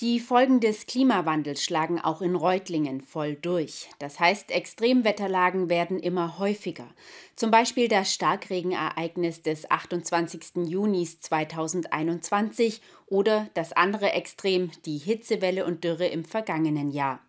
Die Folgen des Klimawandels schlagen auch in Reutlingen voll durch. Das heißt, Extremwetterlagen werden immer häufiger. Zum Beispiel das Starkregenereignis des 28. Junis 2021 oder das andere Extrem, die Hitzewelle und Dürre im vergangenen Jahr.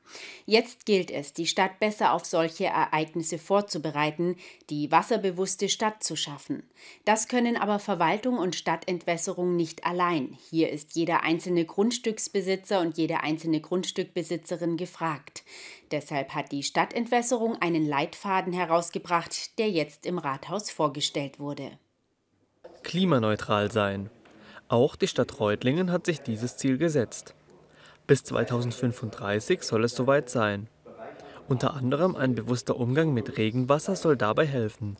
Jetzt gilt es, die Stadt besser auf solche Ereignisse vorzubereiten, die wasserbewusste Stadt zu schaffen. Das können aber Verwaltung und Stadtentwässerung nicht allein. Hier ist jeder einzelne Grundstücksbesitzer und jede einzelne Grundstückbesitzerin gefragt. Deshalb hat die Stadtentwässerung einen Leitfaden herausgebracht, der jetzt im Rathaus vorgestellt wurde. Klimaneutral sein. Auch die Stadt Reutlingen hat sich dieses Ziel gesetzt. Bis 2035 soll es soweit sein. Unter anderem ein bewusster Umgang mit Regenwasser soll dabei helfen.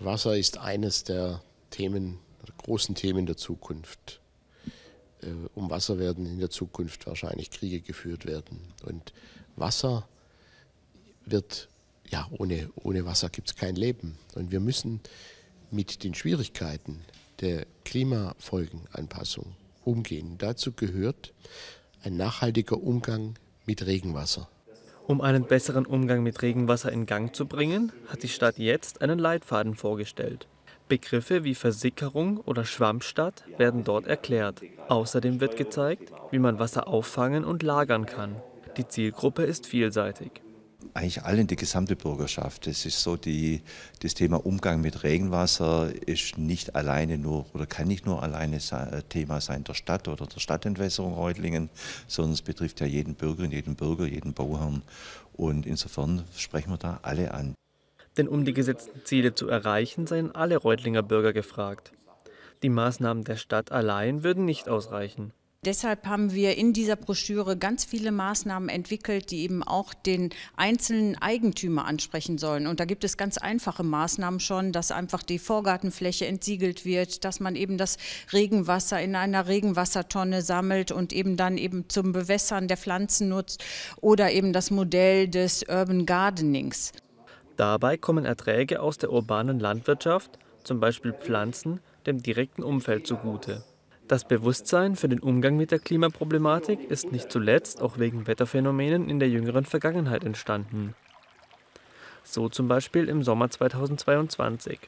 Wasser ist eines der Themen, großen Themen der Zukunft. Äh, um Wasser werden in der Zukunft wahrscheinlich Kriege geführt werden. Und Wasser wird, ja, ohne, ohne Wasser gibt es kein Leben. Und wir müssen mit den Schwierigkeiten der Klimafolgenanpassung umgehen. Dazu gehört ein nachhaltiger Umgang mit Regenwasser. Um einen besseren Umgang mit Regenwasser in Gang zu bringen, hat die Stadt jetzt einen Leitfaden vorgestellt. Begriffe wie Versickerung oder Schwammstadt werden dort erklärt. Außerdem wird gezeigt, wie man Wasser auffangen und lagern kann. Die Zielgruppe ist vielseitig eigentlich alle, die gesamte Bürgerschaft. Es ist so, die, das Thema Umgang mit Regenwasser ist nicht alleine nur oder kann nicht nur alleine äh, Thema sein der Stadt oder der Stadtentwässerung Reutlingen, sondern es betrifft ja jeden Bürgerin, jeden Bürger, jeden Bauherrn. Und insofern sprechen wir da alle an. Denn um die gesetzten Ziele zu erreichen, seien alle Reutlinger Bürger gefragt. Die Maßnahmen der Stadt allein würden nicht ausreichen. Deshalb haben wir in dieser Broschüre ganz viele Maßnahmen entwickelt, die eben auch den einzelnen Eigentümer ansprechen sollen. Und da gibt es ganz einfache Maßnahmen schon, dass einfach die Vorgartenfläche entsiegelt wird, dass man eben das Regenwasser in einer Regenwassertonne sammelt und eben dann eben zum Bewässern der Pflanzen nutzt oder eben das Modell des Urban Gardenings. Dabei kommen Erträge aus der urbanen Landwirtschaft, zum Beispiel Pflanzen, dem direkten Umfeld zugute. Das Bewusstsein für den Umgang mit der Klimaproblematik ist nicht zuletzt auch wegen Wetterphänomenen in der jüngeren Vergangenheit entstanden. So zum Beispiel im Sommer 2022,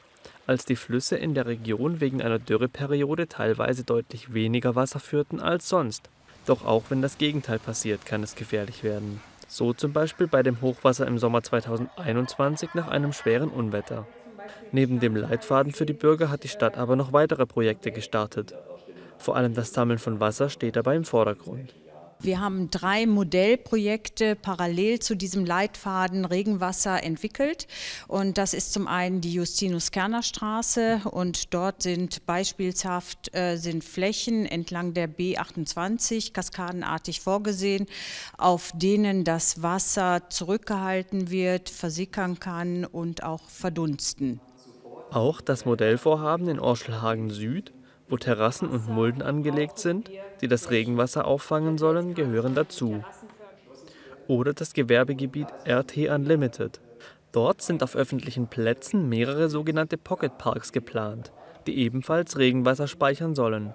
als die Flüsse in der Region wegen einer Dürreperiode teilweise deutlich weniger Wasser führten als sonst. Doch auch wenn das Gegenteil passiert, kann es gefährlich werden. So zum Beispiel bei dem Hochwasser im Sommer 2021 nach einem schweren Unwetter. Neben dem Leitfaden für die Bürger hat die Stadt aber noch weitere Projekte gestartet. Vor allem das Sammeln von Wasser steht dabei im Vordergrund. Wir haben drei Modellprojekte parallel zu diesem Leitfaden Regenwasser entwickelt. Und das ist zum einen die Justinus-Kerner-Straße und dort sind beispielshaft äh, sind Flächen entlang der B28 kaskadenartig vorgesehen, auf denen das Wasser zurückgehalten wird, versickern kann und auch verdunsten. Auch das Modellvorhaben in Orschelhagen Süd wo Terrassen und Mulden angelegt sind, die das Regenwasser auffangen sollen, gehören dazu. Oder das Gewerbegebiet RT Unlimited. Dort sind auf öffentlichen Plätzen mehrere sogenannte Pocket Parks geplant, die ebenfalls Regenwasser speichern sollen.